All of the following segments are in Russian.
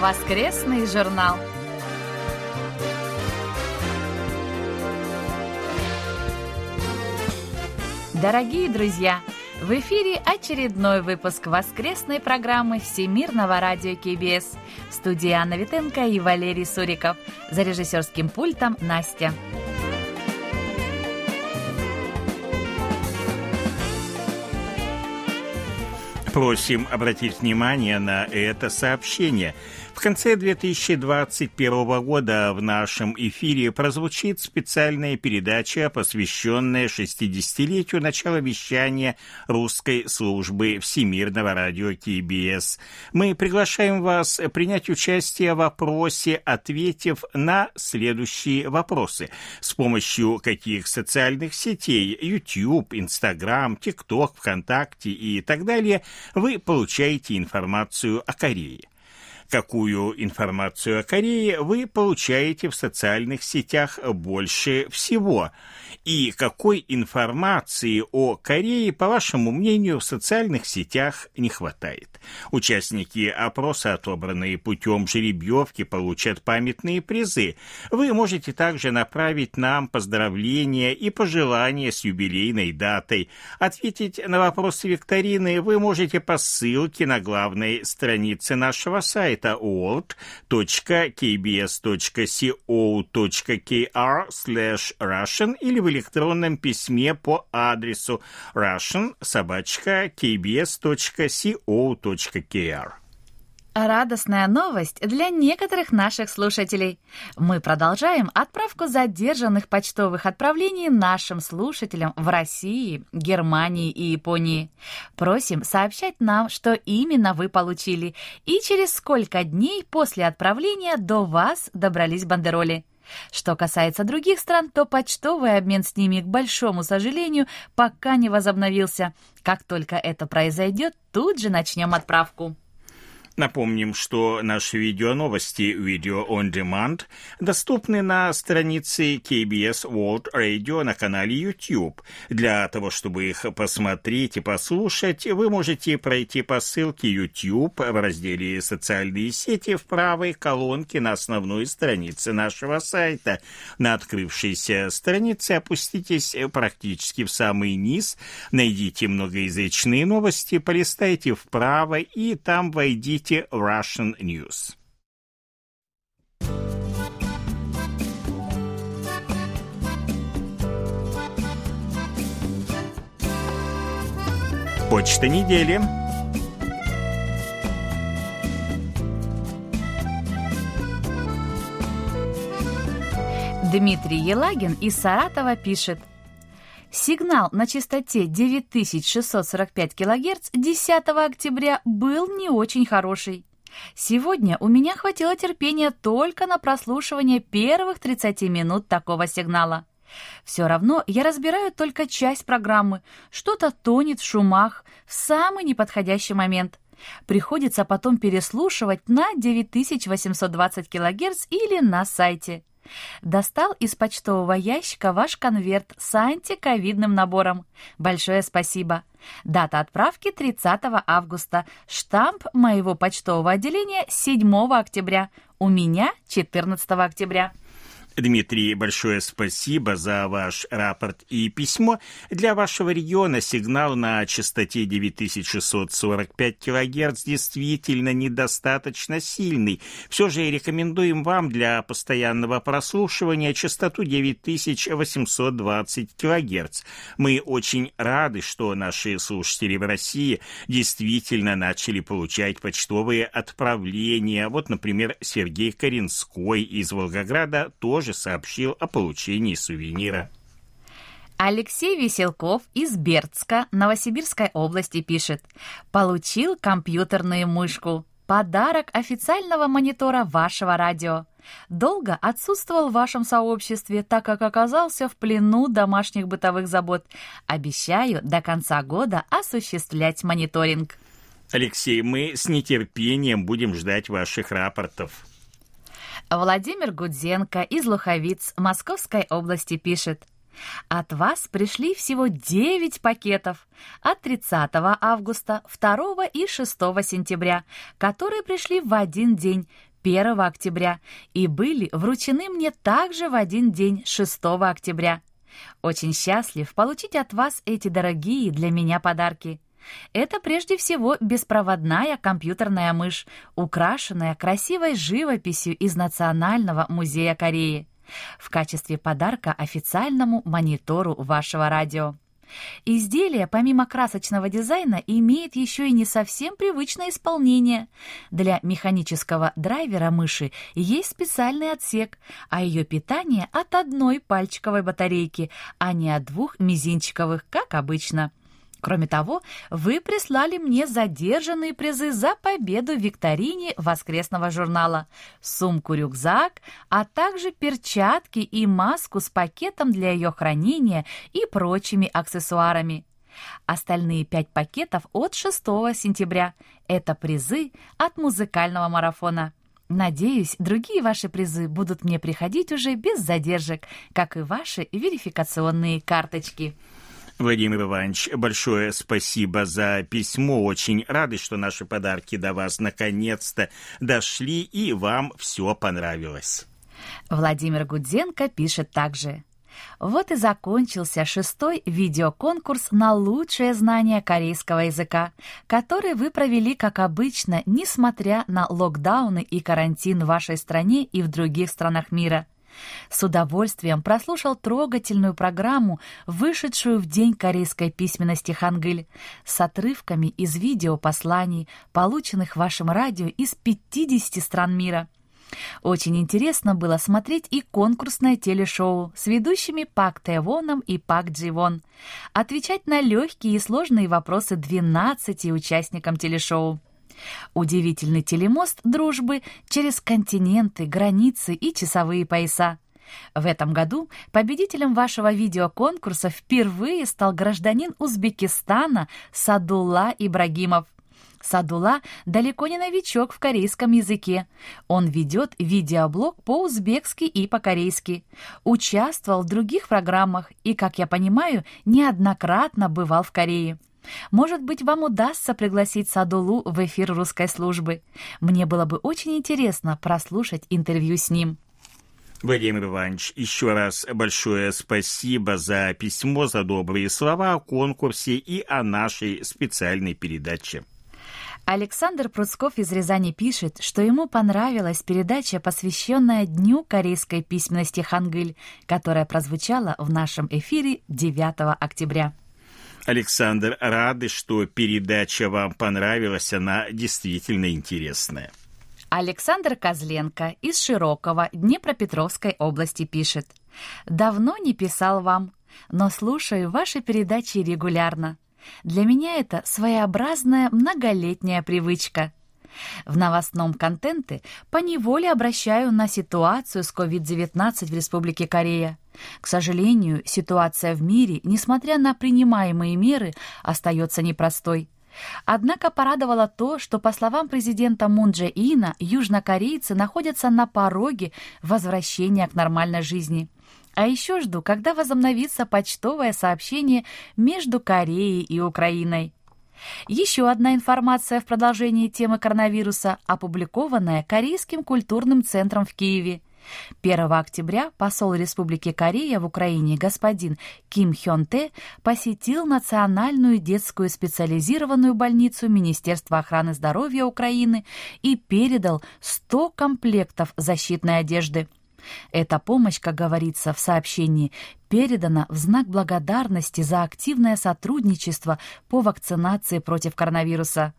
Воскресный журнал. Дорогие друзья, в эфире очередной выпуск воскресной программы Всемирного радио КБС. В студии Анна Витенко и Валерий Суриков. За режиссерским пультом Настя. Просим обратить внимание на это сообщение – в конце 2021 года в нашем эфире прозвучит специальная передача, посвященная 60-летию начала вещания русской службы Всемирного радио КБС. Мы приглашаем вас принять участие в вопросе, ответив на следующие вопросы. С помощью каких социальных сетей YouTube, Instagram, TikTok, ВКонтакте и так далее вы получаете информацию о Корее какую информацию о Корее вы получаете в социальных сетях больше всего и какой информации о Корее, по вашему мнению, в социальных сетях не хватает. Участники опроса, отобранные путем жеребьевки, получат памятные призы. Вы можете также направить нам поздравления и пожелания с юбилейной датой. Ответить на вопросы викторины вы можете по ссылке на главной странице нашего сайта world.kbs.co.kr Russian или в электронном письме по адресу russian собачка kbs.co.kr. Радостная новость для некоторых наших слушателей. Мы продолжаем отправку задержанных почтовых отправлений нашим слушателям в России, Германии и Японии. Просим сообщать нам, что именно вы получили и через сколько дней после отправления до вас добрались бандероли. Что касается других стран, то почтовый обмен с ними, к большому сожалению, пока не возобновился. Как только это произойдет, тут же начнем отправку. Напомним, что наши видеоновости Video on Demand доступны на странице KBS World Radio на канале YouTube. Для того, чтобы их посмотреть и послушать, вы можете пройти по ссылке YouTube в разделе «Социальные сети» в правой колонке на основной странице нашего сайта. На открывшейся странице опуститесь практически в самый низ, найдите многоязычные новости, полистайте вправо и там войдите Слушайте Russian News. Почта недели. Дмитрий Елагин из Саратова пишет – Сигнал на частоте 9645 кГц 10 октября был не очень хороший. Сегодня у меня хватило терпения только на прослушивание первых 30 минут такого сигнала. Все равно я разбираю только часть программы, что-то тонет в шумах в самый неподходящий момент. Приходится потом переслушивать на 9820 кГц или на сайте. Достал из почтового ящика ваш конверт с антиковидным набором. Большое спасибо. Дата отправки 30 августа. Штамп моего почтового отделения 7 октября. У меня 14 октября. Дмитрий, большое спасибо за ваш рапорт и письмо. Для вашего региона сигнал на частоте 9645 кГц действительно недостаточно сильный. Все же рекомендуем вам для постоянного прослушивания частоту 9820 кГц. Мы очень рады, что наши слушатели в России действительно начали получать почтовые отправления. Вот, например, Сергей Коренской из Волгограда тоже тоже сообщил о получении сувенира. Алексей Веселков из Бердска, Новосибирской области пишет. Получил компьютерную мышку. Подарок официального монитора вашего радио. Долго отсутствовал в вашем сообществе, так как оказался в плену домашних бытовых забот. Обещаю до конца года осуществлять мониторинг. Алексей, мы с нетерпением будем ждать ваших рапортов. Владимир Гудзенко из Луховиц Московской области пишет. От вас пришли всего 9 пакетов от 30 августа, 2 и 6 сентября, которые пришли в один день, 1 октября, и были вручены мне также в один день, 6 октября. Очень счастлив получить от вас эти дорогие для меня подарки. Это прежде всего беспроводная компьютерная мышь, украшенная красивой живописью из Национального музея Кореи в качестве подарка официальному монитору вашего радио. Изделие, помимо красочного дизайна, имеет еще и не совсем привычное исполнение. Для механического драйвера мыши есть специальный отсек, а ее питание от одной пальчиковой батарейки, а не от двух мизинчиковых, как обычно. Кроме того, вы прислали мне задержанные призы за победу в викторине воскресного журнала, сумку-рюкзак, а также перчатки и маску с пакетом для ее хранения и прочими аксессуарами. Остальные пять пакетов от 6 сентября – это призы от музыкального марафона. Надеюсь, другие ваши призы будут мне приходить уже без задержек, как и ваши верификационные карточки. Владимир Иванович, большое спасибо за письмо. Очень рады, что наши подарки до вас наконец-то дошли, и вам все понравилось. Владимир Гудзенко пишет также. Вот и закончился шестой видеоконкурс на лучшее знание корейского языка, который вы провели, как обычно, несмотря на локдауны и карантин в вашей стране и в других странах мира. С удовольствием прослушал трогательную программу, вышедшую в День корейской письменности Хангыль, с отрывками из видеопосланий, полученных вашим радио из 50 стран мира. Очень интересно было смотреть и конкурсное телешоу с ведущими Пак Тэвоном и Пак Дживон, отвечать на легкие и сложные вопросы 12 участникам телешоу. Удивительный телемост дружбы через континенты, границы и часовые пояса. В этом году победителем вашего видеоконкурса впервые стал гражданин Узбекистана Садулла Ибрагимов. Садула далеко не новичок в корейском языке. Он ведет видеоблог по-узбекски и по-корейски. Участвовал в других программах и, как я понимаю, неоднократно бывал в Корее. Может быть, вам удастся пригласить Садулу в эфир русской службы. Мне было бы очень интересно прослушать интервью с ним. Владимир Иванович, еще раз большое спасибо за письмо, за добрые слова о конкурсе и о нашей специальной передаче. Александр Пруцков из Рязани пишет, что ему понравилась передача, посвященная Дню корейской письменности Хангыль, которая прозвучала в нашем эфире 9 октября. Александр, рады, что передача вам понравилась, она действительно интересная. Александр Козленко из Широкого Днепропетровской области пишет. «Давно не писал вам, но слушаю ваши передачи регулярно. Для меня это своеобразная многолетняя привычка. В новостном контенте поневоле обращаю на ситуацию с COVID-19 в Республике Корея. К сожалению, ситуация в мире, несмотря на принимаемые меры, остается непростой. Однако порадовало то, что, по словам президента Мун Дже Ина, южнокорейцы находятся на пороге возвращения к нормальной жизни. А еще жду, когда возобновится почтовое сообщение между Кореей и Украиной. Еще одна информация в продолжении темы коронавируса, опубликованная Корейским культурным центром в Киеве. 1 октября посол Республики Корея в Украине господин Ким Хён Тэ посетил Национальную детскую специализированную больницу Министерства охраны здоровья Украины и передал 100 комплектов защитной одежды. Эта помощь, как говорится в сообщении, передана в знак благодарности за активное сотрудничество по вакцинации против коронавируса.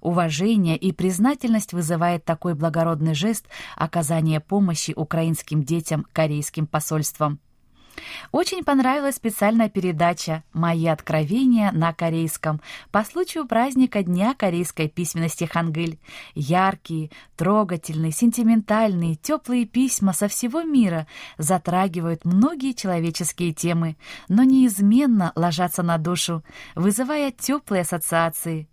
Уважение и признательность вызывает такой благородный жест оказания помощи украинским детям корейским посольством. Очень понравилась специальная передача «Мои откровения на корейском» по случаю праздника Дня корейской письменности Хангыль. Яркие, трогательные, сентиментальные, теплые письма со всего мира затрагивают многие человеческие темы, но неизменно ложатся на душу, вызывая теплые ассоциации.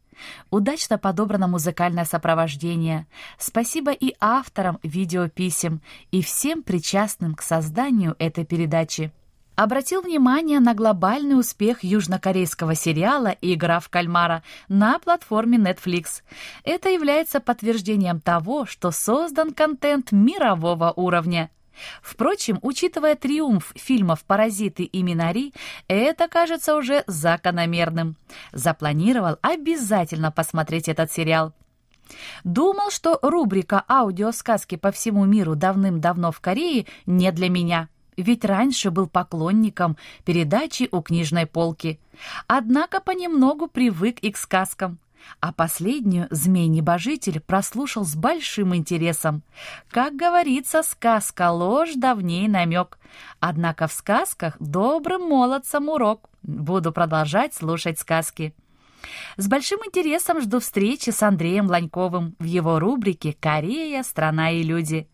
Удачно подобрано музыкальное сопровождение. Спасибо и авторам видеописем, и всем причастным к созданию этой передачи. обратил внимание на глобальный успех южнокорейского сериала «Игра в кальмара» на платформе Netflix. Это является подтверждением того, что создан контент мирового уровня. Впрочем, учитывая триумф фильмов «Паразиты» и «Минари», это кажется уже закономерным. Запланировал обязательно посмотреть этот сериал. Думал, что рубрика «Аудиосказки по всему миру давным-давно в Корее» не для меня, ведь раньше был поклонником передачи у книжной полки. Однако понемногу привык и к сказкам. А последнюю «Змей-небожитель» прослушал с большим интересом. Как говорится, сказка ложь, давней намек. Однако в сказках добрым молодцам урок. Буду продолжать слушать сказки. С большим интересом жду встречи с Андреем Ланьковым в его рубрике «Корея. Страна и люди».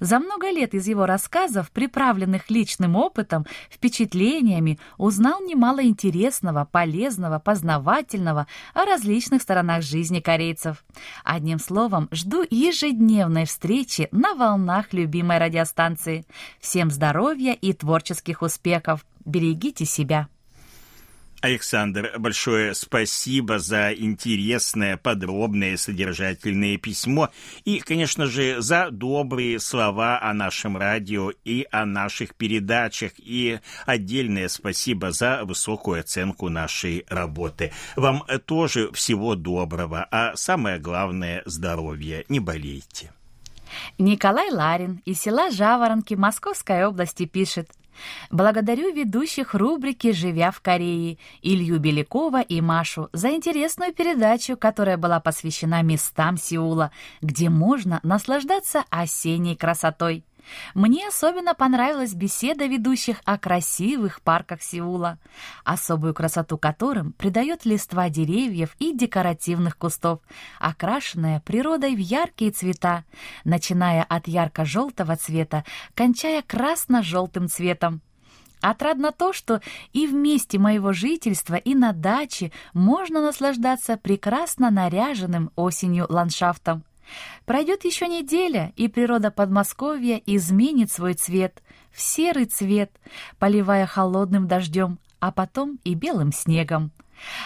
За много лет из его рассказов, приправленных личным опытом, впечатлениями, узнал немало интересного, полезного, познавательного о различных сторонах жизни корейцев. Одним словом, жду ежедневной встречи на волнах любимой радиостанции. Всем здоровья и творческих успехов! Берегите себя! Александр, большое спасибо за интересное, подробное, содержательное письмо и, конечно же, за добрые слова о нашем радио и о наших передачах. И отдельное спасибо за высокую оценку нашей работы. Вам тоже всего доброго, а самое главное – здоровья. Не болейте. Николай Ларин из села Жаворонки Московской области пишет. Благодарю ведущих рубрики «Живя в Корее» Илью Белякова и Машу за интересную передачу, которая была посвящена местам Сеула, где можно наслаждаться осенней красотой. Мне особенно понравилась беседа ведущих о красивых парках Сеула, особую красоту которым придает листва деревьев и декоративных кустов, окрашенная природой в яркие цвета, начиная от ярко-желтого цвета, кончая красно-желтым цветом. Отрадно то, что и в месте моего жительства, и на даче можно наслаждаться прекрасно наряженным осенью ландшафтом. Пройдет еще неделя, и природа Подмосковья изменит свой цвет в серый цвет, поливая холодным дождем, а потом и белым снегом.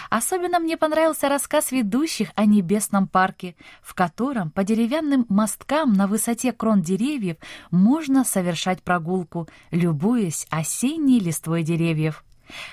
Особенно мне понравился рассказ ведущих о небесном парке, в котором по деревянным мосткам на высоте крон деревьев можно совершать прогулку, любуясь осенней листвой деревьев.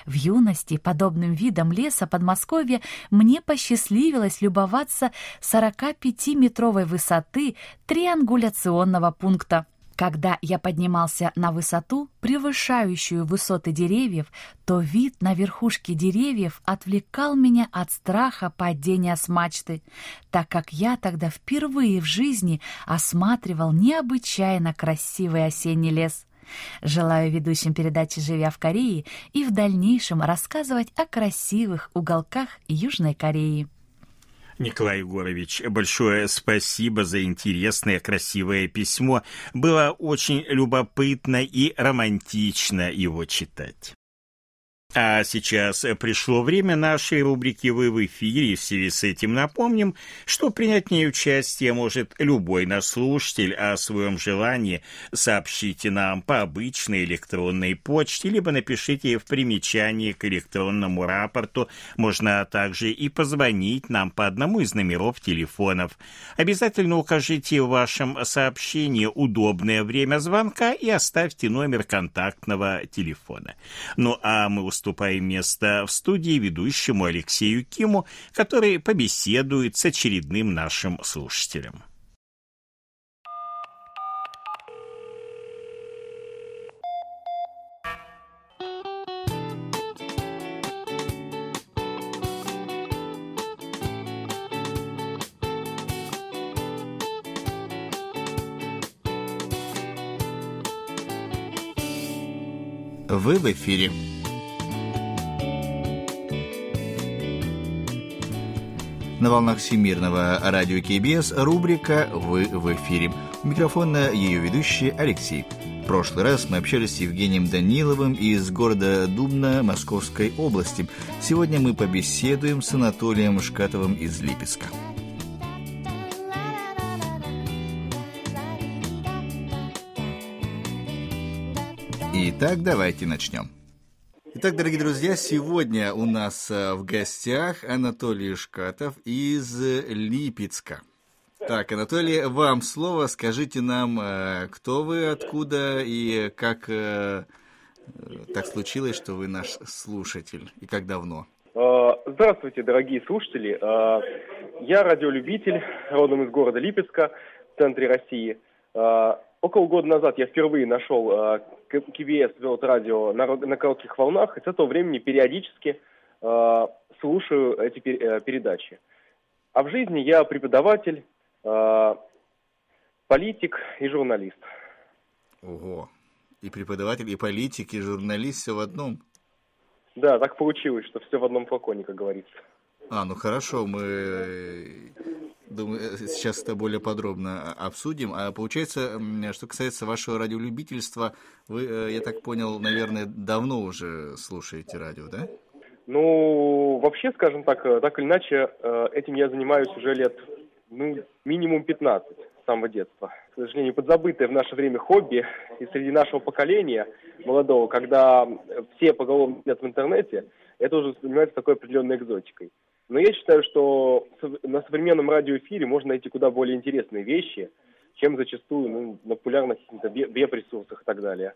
В юности подобным видом леса Подмосковья мне посчастливилось любоваться 45-метровой высоты триангуляционного пункта. Когда я поднимался на высоту, превышающую высоты деревьев, то вид на верхушки деревьев отвлекал меня от страха падения с мачты, так как я тогда впервые в жизни осматривал необычайно красивый осенний лес. Желаю ведущим передачи «Живя в Корее» и в дальнейшем рассказывать о красивых уголках Южной Кореи. Николай Егорович, большое спасибо за интересное, красивое письмо. Было очень любопытно и романтично его читать. А сейчас пришло время нашей рубрики «Вы в эфире». В связи с этим напомним, что принять в ней участие может любой наш слушатель, о своем желании сообщите нам по обычной электронной почте, либо напишите в примечании к электронному рапорту. Можно также и позвонить нам по одному из номеров телефонов. Обязательно укажите в вашем сообщении удобное время звонка и оставьте номер контактного телефона. Ну а мы уступаем место в студии ведущему Алексею Киму, который побеседует с очередным нашим слушателем. Вы в эфире. На волнах Всемирного радио КБС рубрика «Вы в эфире». У микрофона ее ведущий Алексей. В прошлый раз мы общались с Евгением Даниловым из города Дубна Московской области. Сегодня мы побеседуем с Анатолием Шкатовым из Липецка. Итак, давайте начнем. Итак, дорогие друзья, сегодня у нас э, в гостях Анатолий Шкатов из Липецка. Так, Анатолий, вам слово. Скажите нам, э, кто вы, откуда и как э, так случилось, что вы наш слушатель и как давно? Здравствуйте, дорогие слушатели. Я радиолюбитель, родом из города Липецка, в центре России. Около года назад я впервые нашел э, КВС World Radio на, на коротких волнах, и с этого времени периодически э, слушаю эти пер, э, передачи. А в жизни я преподаватель, э, политик и журналист. Ого. И преподаватель, и политик, и журналист все в одном? Да, так получилось, что все в одном флаконе, как говорится. А, ну хорошо, мы Думаю, э, сейчас это более подробно обсудим. А получается, что касается вашего радиолюбительства, вы, э, я так понял, наверное, давно уже слушаете радио, да? Ну, вообще, скажем так, э, так или иначе, этим я занимаюсь уже лет, ну, минимум 15 с самого детства. К сожалению, подзабытое в наше время хобби и среди нашего поколения молодого, когда все поголовно сидят в интернете, это уже занимается такой определенной экзотикой. Но я считаю, что на современном радиоэфире можно найти куда более интересные вещи, чем зачастую ну, на популярных веб-ресурсах и так далее.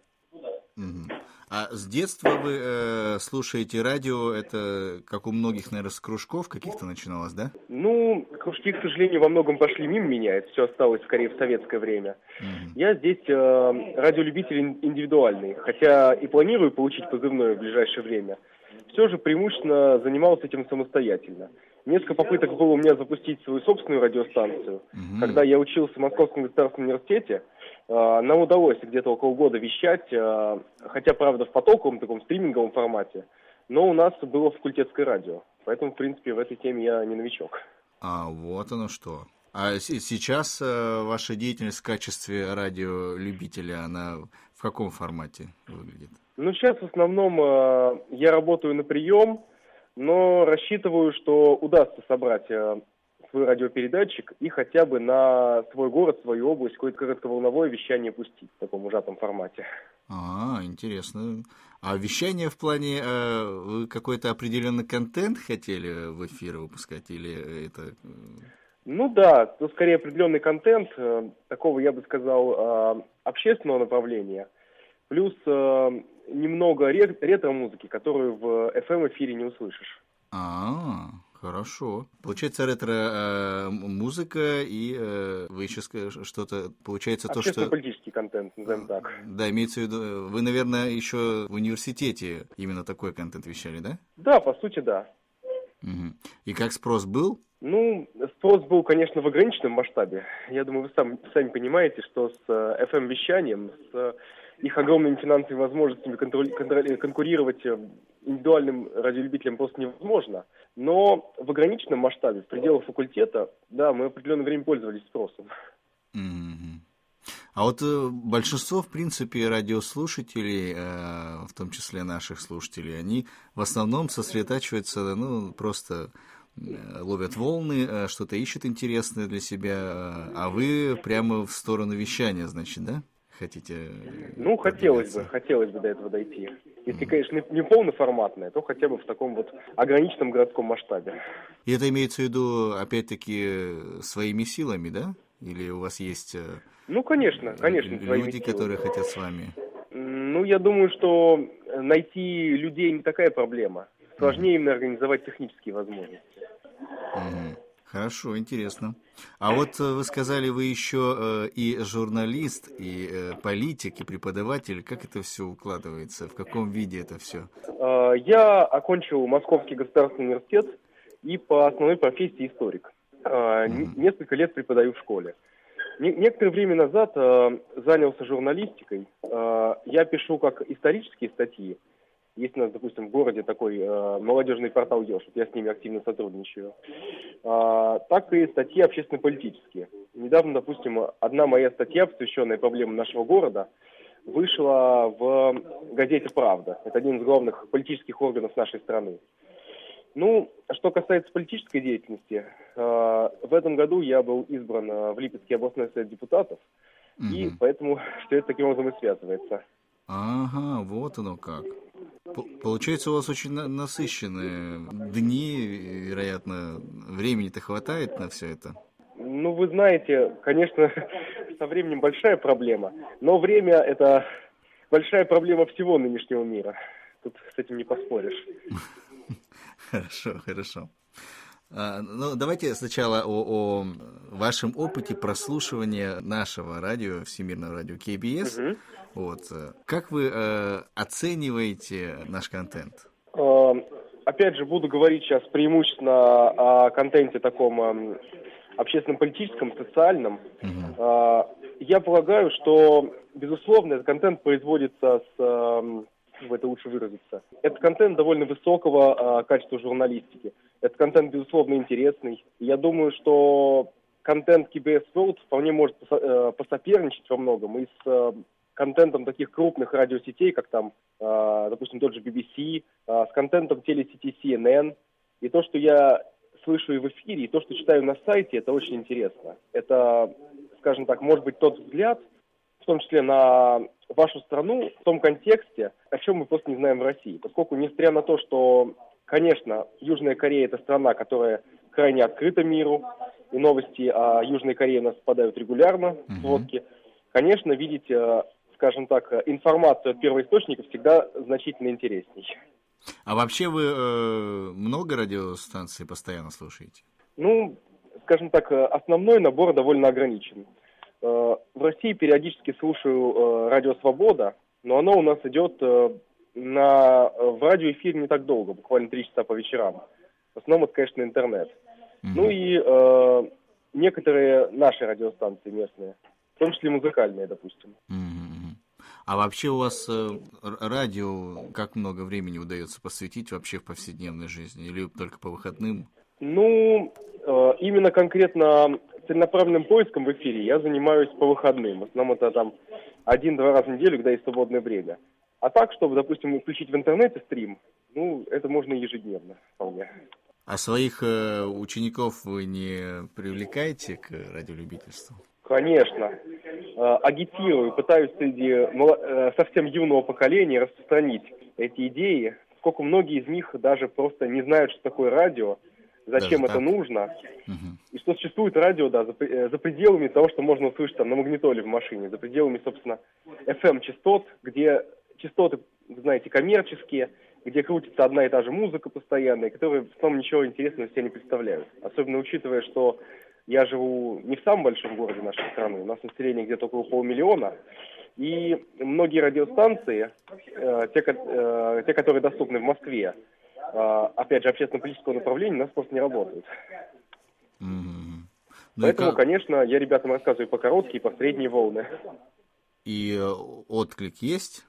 А с детства вы э, слушаете радио, это как у многих, наверное, с кружков каких-то начиналось, да? Ну, кружки, к сожалению, во многом пошли мимо меня, это все осталось скорее в советское время. Угу. Я здесь э, радиолюбитель индивидуальный, хотя и планирую получить позывное в ближайшее время – все же преимущественно занимался этим самостоятельно. Несколько попыток было у меня запустить свою собственную радиостанцию. Угу. Когда я учился в Московском государственном университете, э, нам удалось где-то около года вещать, э, хотя, правда, в потоковом таком стриминговом формате, но у нас было факультетское радио. Поэтому, в принципе, в этой теме я не новичок. А, вот оно что. А сейчас э, ваша деятельность в качестве радиолюбителя, она в каком формате выглядит? Ну, сейчас в основном э, я работаю на прием, но рассчитываю, что удастся собрать э, свой радиопередатчик и хотя бы на свой город, свою область какое-то коротковолновое вещание пустить в таком ужатом формате. А, интересно. А вещание в плане, э, вы какой-то определенный контент хотели в эфир выпускать или это... Э? Ну да, то скорее определенный контент, э, такого, я бы сказал, э, общественного направления, плюс э, немного ретро-музыки, которую в FM-эфире не услышишь. А, хорошо. Получается ретро-музыка, э, и э, вы еще что-то, получается то, что... политический контент, назовем так. Да, имеется в виду, вы, наверное, еще в университете именно такой контент вещали, да? Да, по сути, да. Угу. И как спрос был? Ну, спрос был, конечно, в ограниченном масштабе. Я думаю, вы сам, сами понимаете, что с FM-вещанием, э, с их огромными финансовыми возможностями конкурировать э, индивидуальным радиолюбителям просто невозможно. Но в ограниченном масштабе, в пределах факультета, да, мы определенное время пользовались спросом. А вот э, большинство, в принципе, радиослушателей, э, в том числе наших слушателей, они в основном сосредотачиваются, ну, просто ловят волны, что-то ищут интересное для себя, а вы прямо в сторону вещания, значит, да? Хотите? Ну, хотелось бы, хотелось бы до этого дойти. Если, конечно, не полноформатное, то хотя бы в таком вот ограниченном городском масштабе. И это имеется в виду, опять-таки, своими силами, да? Или у вас есть... Э, ну, конечно, конечно, Люди, которые хотят с вами. Ну, я думаю, что найти людей не такая проблема. Сложнее именно организовать технические возможности. Mm-hmm. Хорошо, интересно. А вот э, вы сказали, вы еще э, и журналист, и э, политик, и преподаватель. Как это все укладывается? В каком виде это все? Э, я окончил Московский государственный университет и по основной профессии историк. Mm-hmm. Несколько лет преподаю в школе. Некоторое время назад занялся журналистикой. Я пишу как исторические статьи, есть у нас, допустим, в городе такой э, молодежный портал ЕШ, я с ними активно сотрудничаю. Э, так и статьи общественно-политические. Недавно, допустим, одна моя статья, посвященная проблемам нашего города, вышла в газете «Правда». Это один из главных политических органов нашей страны. Ну, что касается политической деятельности, э, в этом году я был избран э, в Липецкий областной совет депутатов, угу. и поэтому все это таким образом и связывается. Ага, вот оно как. Получается, у вас очень насыщенные дни, вероятно, времени-то хватает на все это? Ну, вы знаете, конечно, со временем большая проблема, но время – это большая проблема всего нынешнего мира. Тут с этим не поспоришь. Хорошо, хорошо. А, ну, давайте сначала о, о вашем опыте прослушивания нашего радио, Всемирного радио КБС. Угу. Вот. Как вы э, оцениваете наш контент? Э, опять же, буду говорить сейчас преимущественно о контенте таком э, общественно-политическом, социальном. Угу. Э, я полагаю, что, безусловно, этот контент производится с э, в это лучше выразиться. Это контент довольно высокого э, качества журналистики. Это контент, безусловно, интересный. Я думаю, что контент KBS World вполне может э, посоперничать во многом и с э, контентом таких крупных радиосетей, как там, э, допустим, тот же BBC, э, с контентом телесети CNN. И то, что я слышу и в эфире, и то, что читаю на сайте, это очень интересно. Это, скажем так, может быть тот взгляд, в том числе на вашу страну в том контексте, о чем мы просто не знаем в России. Поскольку, несмотря на то, что, конечно, Южная Корея – это страна, которая крайне открыта миру, и новости о Южной Корее у нас попадают регулярно, в сводки, конечно, видеть, э, скажем так, информацию от первоисточников всегда значительно интересней. А вообще вы э, много радиостанций постоянно слушаете? Ну, скажем так, э, основной набор довольно ограничен. Э, в России периодически слушаю э, радио «Свобода», но оно у нас идет э, на, в радиоэфире не так долго, буквально три часа по вечерам. В основном это, конечно, интернет. Mm-hmm. Ну и э, некоторые наши радиостанции местные, в том числе музыкальные, допустим. Mm-hmm. А вообще у вас э, радио как много времени удается посвятить вообще в повседневной жизни или только по выходным? Ну, э, именно конкретно целенаправленным поиском в эфире я занимаюсь по выходным. В основном это там один-два раза в неделю, когда есть свободное время. А так, чтобы, допустим, включить в интернете стрим, ну, это можно ежедневно вполне. А своих э, учеников вы не привлекаете к радиолюбительству? Конечно. Э, агитирую, пытаюсь среди э, совсем юного поколения распространить эти идеи, поскольку многие из них даже просто не знают, что такое радио, зачем Даже это так? нужно, угу. и что существует радио, да, за, э, за пределами того, что можно услышать там на магнитоле в машине, за пределами, собственно, FM-частот, где частоты, вы знаете, коммерческие, где крутится одна и та же музыка постоянная, которые в основном ничего интересного себе не представляют. Особенно учитывая, что я живу не в самом большом городе нашей страны, у нас население где-то около полмиллиона, и многие радиостанции, э, те, э, те, которые доступны в Москве, а, опять же, общественно-политического направления у нас просто не работают. Mm-hmm. Ну Поэтому, как... конечно, я ребятам рассказываю по короткие, по средние волны. И э, отклик есть?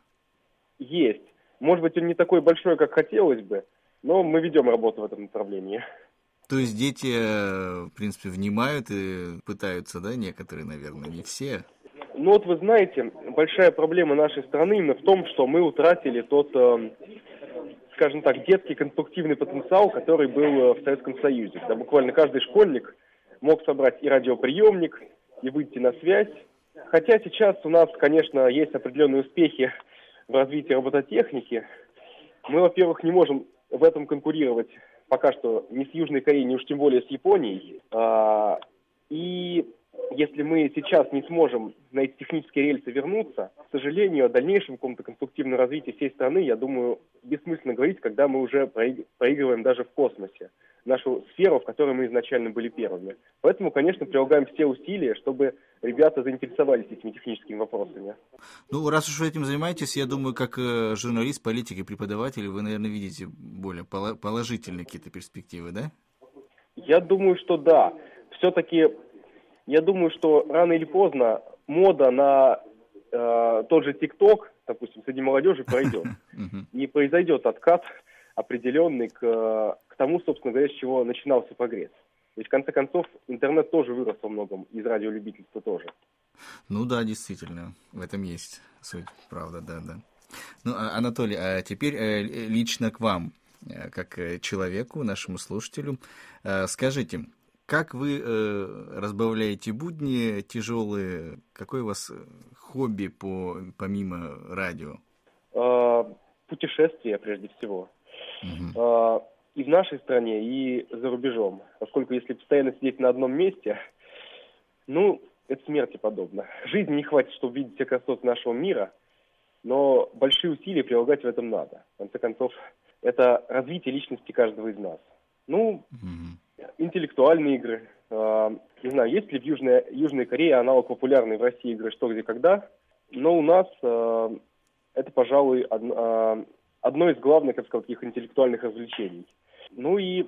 Есть. Может быть, он не такой большой, как хотелось бы, но мы ведем работу в этом направлении. То есть дети, э, в принципе, внимают и пытаются, да, некоторые, наверное, не все? Ну вот вы знаете, большая проблема нашей страны именно в том, что мы утратили тот э, скажем так, детский конструктивный потенциал, который был э, в Советском Союзе. Когда буквально каждый школьник мог собрать и радиоприемник, и выйти на связь. Хотя сейчас у нас, конечно, есть определенные успехи в развитии робототехники. Мы, во-первых, не можем в этом конкурировать пока что ни с Южной Кореей, ни уж тем более с Японией. А, и если мы сейчас не сможем на эти технические рельсы вернуться, к сожалению, о дальнейшем каком-то конструктивном развитии всей страны, я думаю, бессмысленно говорить, когда мы уже проигрываем даже в космосе нашу сферу, в которой мы изначально были первыми. Поэтому, конечно, прилагаем все усилия, чтобы ребята заинтересовались этими техническими вопросами. Ну, раз уж вы этим занимаетесь, я думаю, как э, журналист, политик и преподаватель, вы, наверное, видите более положительные какие-то перспективы, да? Я думаю, что да. Все-таки я думаю, что рано или поздно мода на э, тот же ТикТок, допустим, среди молодежи пройдет. И произойдет откат определенный к, к тому, собственно говоря, с чего начинался прогресс. Есть, в конце концов, интернет тоже вырос во многом, из радиолюбительства тоже. Ну да, действительно, в этом есть суть, правда, да, да. Ну, а, Анатолий, а теперь э, лично к вам, э, как э, человеку, нашему слушателю, скажите, как вы э, разбавляете будни тяжелые? Какое у вас э, хобби по, помимо радио? путешествия прежде всего. Угу. И в нашей стране, и за рубежом. Поскольку если постоянно сидеть на одном месте, ну, это смерти подобно. Жизни не хватит, чтобы видеть все красоты нашего мира, но большие усилия прилагать в этом надо. В конце концов, это развитие личности каждого из нас. Ну, угу. Интеллектуальные игры. Э, не знаю, есть ли в Южной, Южной Корее аналог популярной в России игры «Что, где, когда», но у нас э, это, пожалуй, одно, э, одно из главных, как сказать, таких интеллектуальных развлечений. Ну и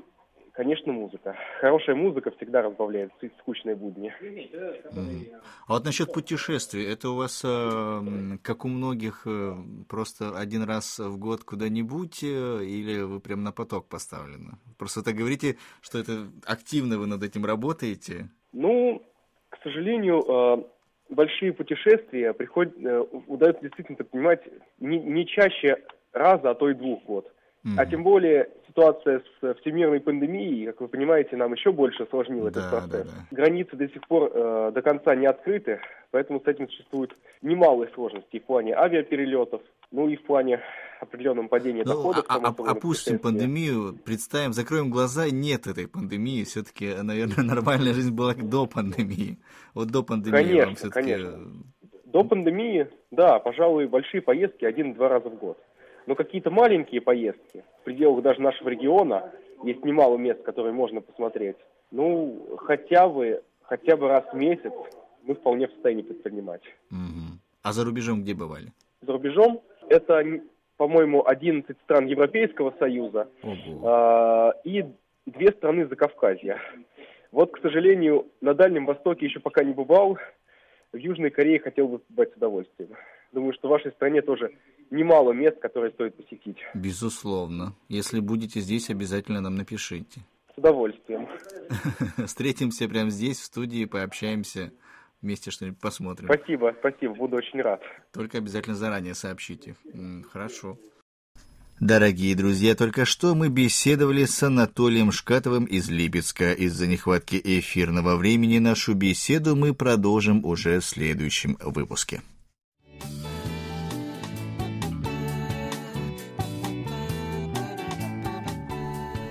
Конечно, музыка. Хорошая музыка всегда разбавляет скучные будни. А вот насчет путешествий, это у вас, э, как у многих, э, просто один раз в год куда-нибудь, э, или вы прям на поток поставлены? Просто так говорите, что это активно вы над этим работаете? Ну, к сожалению, большие путешествия приходят, удается действительно, понимать, не, не чаще раза, а то и двух год. Mm-hmm. А тем более ситуация с всемирной пандемией, как вы понимаете, нам еще больше осложнила да, этот процесс. Да, да. Границы до сих пор э, до конца не открыты, поэтому с этим существует немалые сложности в плане авиаперелетов, ну и в плане определенном падения ну, доходов. А, а, опустим пандемию, представим, закроем глаза, нет этой пандемии, все-таки, наверное, нормальная жизнь была до пандемии. Вот до пандемии конечно, вам все-таки... Конечно. До пандемии, да, пожалуй, большие поездки один-два раза в год. Но какие-то маленькие поездки, в пределах даже нашего региона, есть немало мест, которые можно посмотреть. Ну, хотя бы, хотя бы раз в месяц мы вполне в состоянии предпринимать. Угу. А за рубежом где бывали? За рубежом это, по-моему, 11 стран Европейского Союза э, и две страны Закавказья. Вот, к сожалению, на Дальнем Востоке еще пока не бывал. В Южной Корее хотел бы побывать с удовольствием. Думаю, что в вашей стране тоже немало мест, которые стоит посетить. Безусловно. Если будете здесь, обязательно нам напишите. С удовольствием. Встретимся прямо здесь, в студии, пообщаемся, вместе что-нибудь посмотрим. Спасибо, спасибо, буду очень рад. Только обязательно заранее сообщите. Хорошо. Дорогие друзья, только что мы беседовали с Анатолием Шкатовым из Липецка. Из-за нехватки эфирного времени нашу беседу мы продолжим уже в следующем выпуске.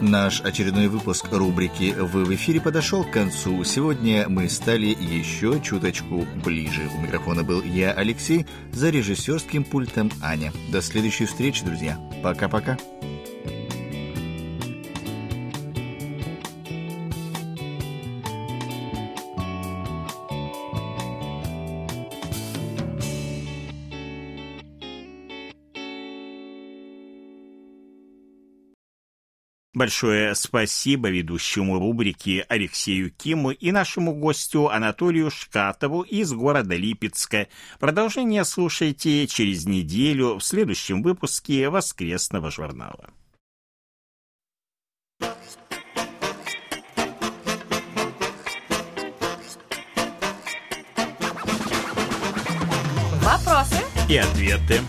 Наш очередной выпуск рубрики «Вы в эфире» подошел к концу. Сегодня мы стали еще чуточку ближе. У микрофона был я, Алексей, за режиссерским пультом Аня. До следующей встречи, друзья. Пока-пока. Большое спасибо ведущему рубрики Алексею Киму и нашему гостю Анатолию Шкатову из города Липецка. Продолжение слушайте через неделю в следующем выпуске «Воскресного журнала». Вопросы и ответы.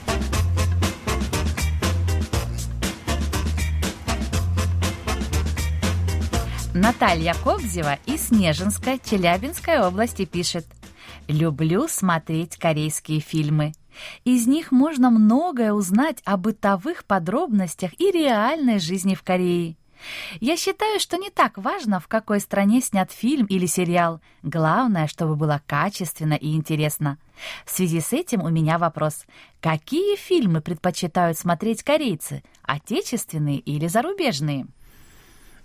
Наталья Кобзева из Снежинска, Челябинской области пишет. «Люблю смотреть корейские фильмы. Из них можно многое узнать о бытовых подробностях и реальной жизни в Корее. Я считаю, что не так важно, в какой стране снят фильм или сериал. Главное, чтобы было качественно и интересно. В связи с этим у меня вопрос. Какие фильмы предпочитают смотреть корейцы? Отечественные или зарубежные?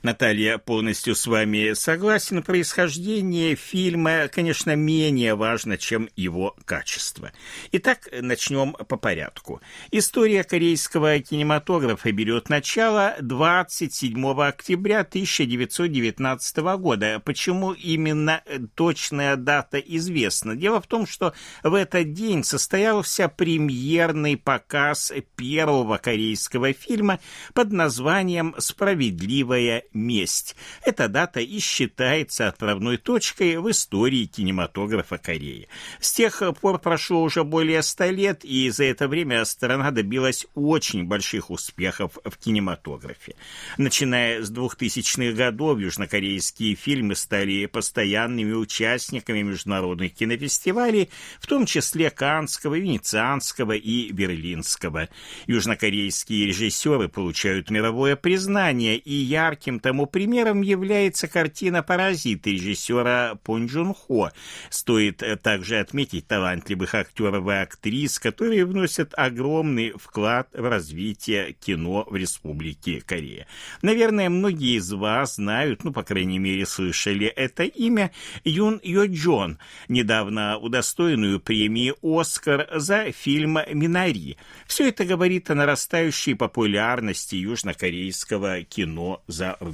Наталья, полностью с вами согласен. Происхождение фильма, конечно, менее важно, чем его качество. Итак, начнем по порядку. История корейского кинематографа берет начало 27 октября 1919 года. Почему именно точная дата известна? Дело в том, что в этот день состоялся премьерный показ первого корейского фильма под названием «Справедливая «Месть». Эта дата и считается отправной точкой в истории кинематографа Кореи. С тех пор прошло уже более ста лет, и за это время страна добилась очень больших успехов в кинематографе. Начиная с 2000-х годов, южнокорейские фильмы стали постоянными участниками международных кинофестивалей, в том числе Канского, Венецианского и Берлинского. Южнокорейские режиссеры получают мировое признание, и ярким тому примером является картина «Паразит» режиссера Пон Джун Хо. Стоит также отметить талантливых актеров и актрис, которые вносят огромный вклад в развитие кино в Республике Корея. Наверное, многие из вас знают, ну, по крайней мере, слышали это имя Юн Йо Джон, недавно удостоенную премии «Оскар» за фильм «Минари». Все это говорит о нарастающей популярности южнокорейского кино за рубежом.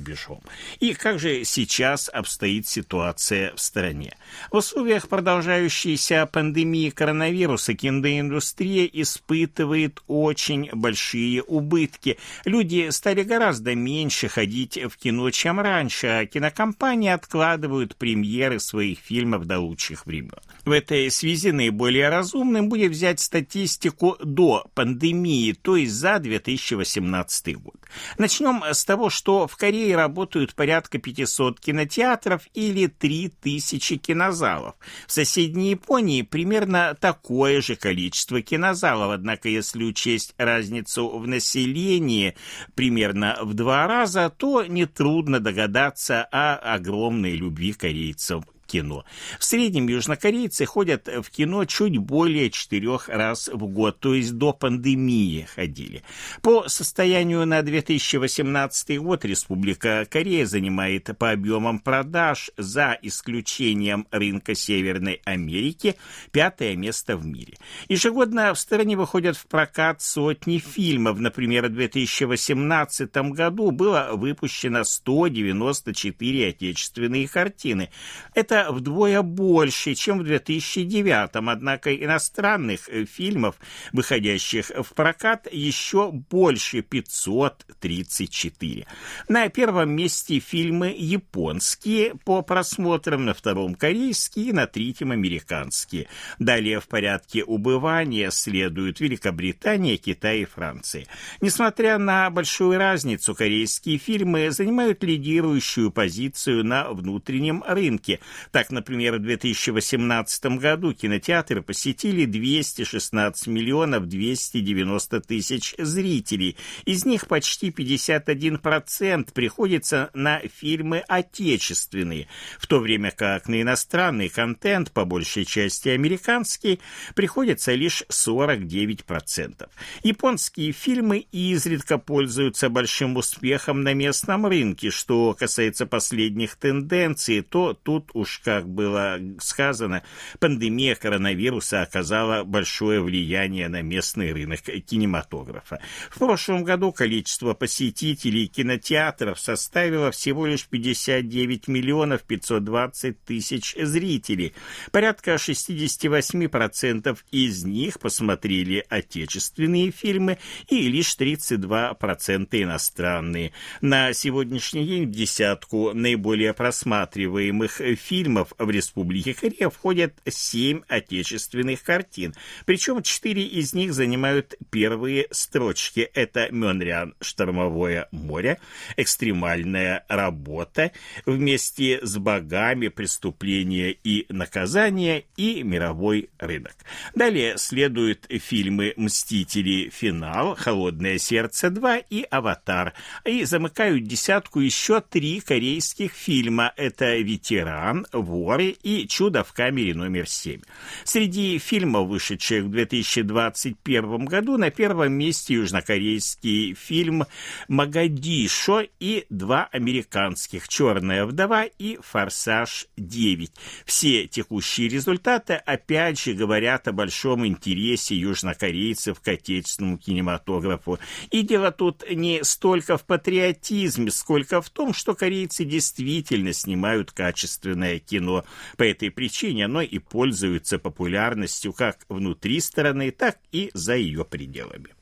И как же сейчас обстоит ситуация в стране? В условиях продолжающейся пандемии коронавируса киноиндустрия испытывает очень большие убытки. Люди стали гораздо меньше ходить в кино, чем раньше, а кинокомпании откладывают премьеры своих фильмов до лучших времен. В этой связи наиболее разумным будет взять статистику до пандемии, то есть за 2018 год. Начнем с того, что в Корее работают порядка 500 кинотеатров или 3000 кинозалов. В соседней Японии примерно такое же количество кинозалов, однако если учесть разницу в населении примерно в два раза, то нетрудно догадаться о огромной любви корейцев кино. В среднем южнокорейцы ходят в кино чуть более четырех раз в год, то есть до пандемии ходили. По состоянию на 2018 год Республика Корея занимает по объемам продаж, за исключением рынка Северной Америки, пятое место в мире. Ежегодно в стране выходят в прокат сотни фильмов. Например, в 2018 году было выпущено 194 отечественные картины. Это это вдвое больше, чем в 2009, однако иностранных э, фильмов, выходящих в прокат, еще больше 534. На первом месте фильмы японские по просмотрам, на втором корейские, на третьем американские. Далее в порядке убывания следуют Великобритания, Китай и Франция. Несмотря на большую разницу, корейские фильмы занимают лидирующую позицию на внутреннем рынке, так, например, в 2018 году кинотеатры посетили 216 миллионов 290 тысяч зрителей. Из них почти 51% приходится на фильмы отечественные, в то время как на иностранный контент, по большей части американский, приходится лишь 49%. Японские фильмы изредка пользуются большим успехом на местном рынке. Что касается последних тенденций, то тут уж как было сказано, пандемия коронавируса оказала большое влияние на местный рынок кинематографа. В прошлом году количество посетителей кинотеатров составило всего лишь 59 миллионов 520 тысяч зрителей. Порядка 68% из них посмотрели отечественные фильмы и лишь 32% иностранные. На сегодняшний день в десятку наиболее просматриваемых фильмов фильмов в Республике Корея входят семь отечественных картин, причем четыре из них занимают первые строчки. Это «Мёнриан. Штормовое море», «Экстремальная работа», «Вместе с богами. Преступление и наказание» и «Мировой рынок». Далее следуют фильмы «Мстители. Финал», «Холодное сердце 2» и «Аватар». И замыкают десятку еще три корейских фильма. Это «Ветеран», «Воры» и «Чудо в камере номер 7». Среди фильмов, вышедших в 2021 году, на первом месте южнокорейский фильм «Магадишо» и два американских «Черная вдова» и «Форсаж 9». Все текущие результаты опять же говорят о большом интересе южнокорейцев к отечественному кинематографу. И дело тут не столько в патриотизме, сколько в том, что корейцы действительно снимают качественное кино по этой причине оно и пользуется популярностью как внутри страны, так и за ее пределами.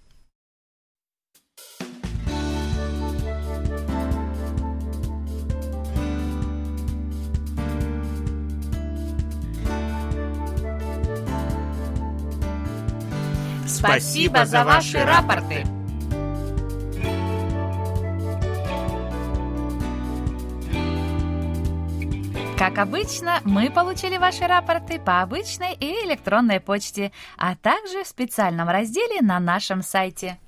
Спасибо за ваши рапорты. Как обычно, мы получили ваши рапорты по обычной и электронной почте, а также в специальном разделе на нашем сайте.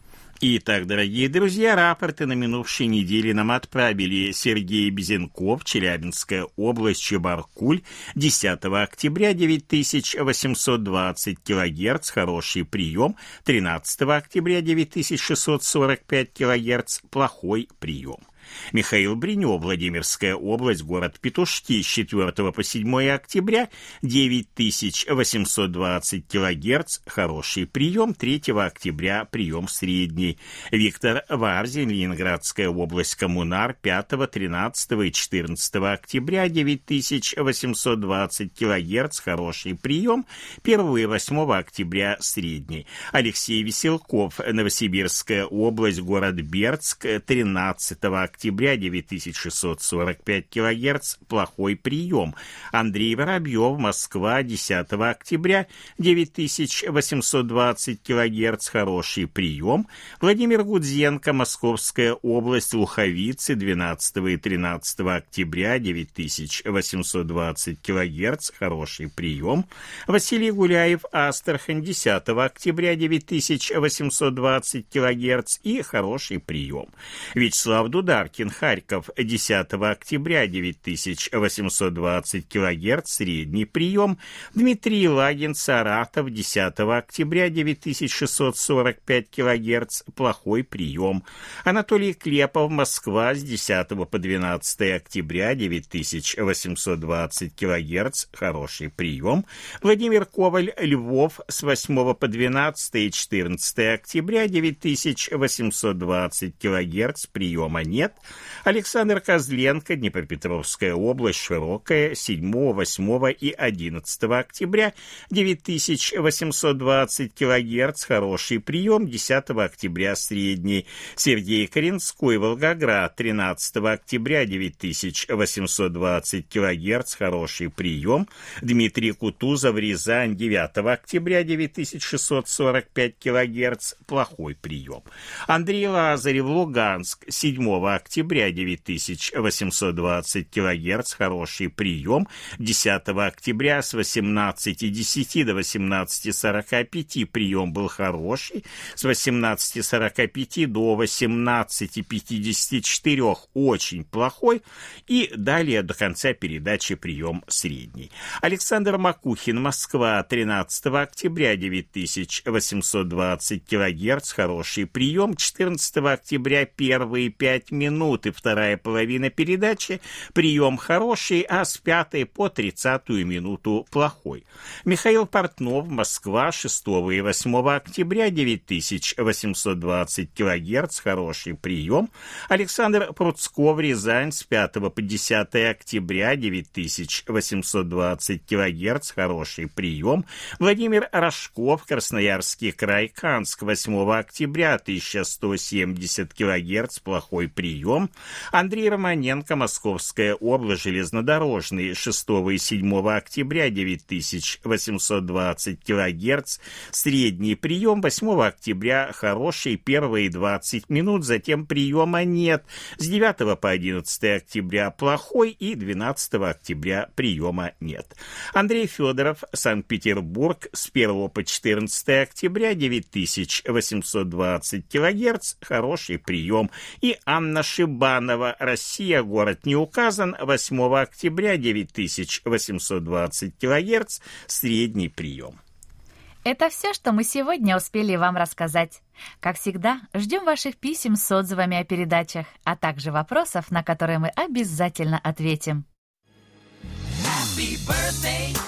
Итак, дорогие друзья, рапорты на минувшей неделе нам отправили Сергей Безенков, Челябинская область, Чебаркуль, 10 октября 9820 килогерц, хороший прием, 13 октября 9645 килогерц, плохой прием. Михаил Бринев, Владимирская область, город Петушки, с 4 по 7 октября, 9820 килогерц, хороший прием, 3 октября прием средний. Виктор Варзин, Ленинградская область, коммунар, 5, 13 и 14 октября, 9820 килогерц, хороший прием, 1 и 8 октября средний. Алексей Веселков, Новосибирская область, город Бердск, 13 октября, октября 9645 кГц плохой прием. Андрей Воробьев, Москва, 10 октября 9820 кГц хороший прием. Владимир Гудзенко, Московская область, Луховицы, 12 и 13 октября 9820 кГц хороший прием. Василий Гуляев, Астрахань, 10 октября 9820 кГц и хороший прием. Вячеслав Дудар, Маркин, Харьков, 10 октября, 9820 кГц, средний прием. Дмитрий Лагин, Саратов, 10 октября, 9645 кГц, плохой прием. Анатолий Клепов, Москва, с 10 по 12 октября, 9820 кГц, хороший прием. Владимир Коваль, Львов, с 8 по 12 и 14 октября, 9820 кГц, приема нет. Александр Козленко, Днепропетровская область, Широкая, 7, 8 и 11 октября, 9820 килогерц, хороший прием, 10 октября средний. Сергей Коренской, Волгоград, 13 октября, 9820 килогерц, хороший прием. Дмитрий Кутузов, Рязань, 9 октября, 9645 килогерц, плохой прием. Андрей Лазарев, Луганск, 7 октября, октября 9820 кГц, хороший прием. 10 октября с 18.10 до 18.45 прием был хороший. С 18.45 до 18.54 очень плохой. И далее до конца передачи прием средний. Александр Макухин, Москва, 13 октября 9820 кГц, хороший прием. 14 октября первые 5 минут минуты вторая половина передачи, прием хороший, а с пятой по тридцатую минуту плохой. Михаил Портнов, Москва, 6 и 8 октября, 9820 килогерц, хороший прием. Александр Пруцков, Рязань, с 5 по 10 октября, 9820 килогерц, хороший прием. Владимир Рожков, Красноярский край, Канск, 8 октября, 1170 килогерц, плохой прием прием. Андрей Романенко, Московская область, железнодорожный, 6 и 7 октября, 9820 килогерц, средний прием, 8 октября, хороший, первые 20 минут, затем приема нет, с 9 по 11 октября плохой и 12 октября приема нет. Андрей Федоров, Санкт-Петербург, с 1 по 14 октября, 9820 килогерц, хороший прием, и Анна Шибанова, Россия, город не указан, 8 октября 9820 кГц, средний прием. Это все, что мы сегодня успели вам рассказать. Как всегда, ждем ваших писем с отзывами о передачах, а также вопросов, на которые мы обязательно ответим. Happy birthday.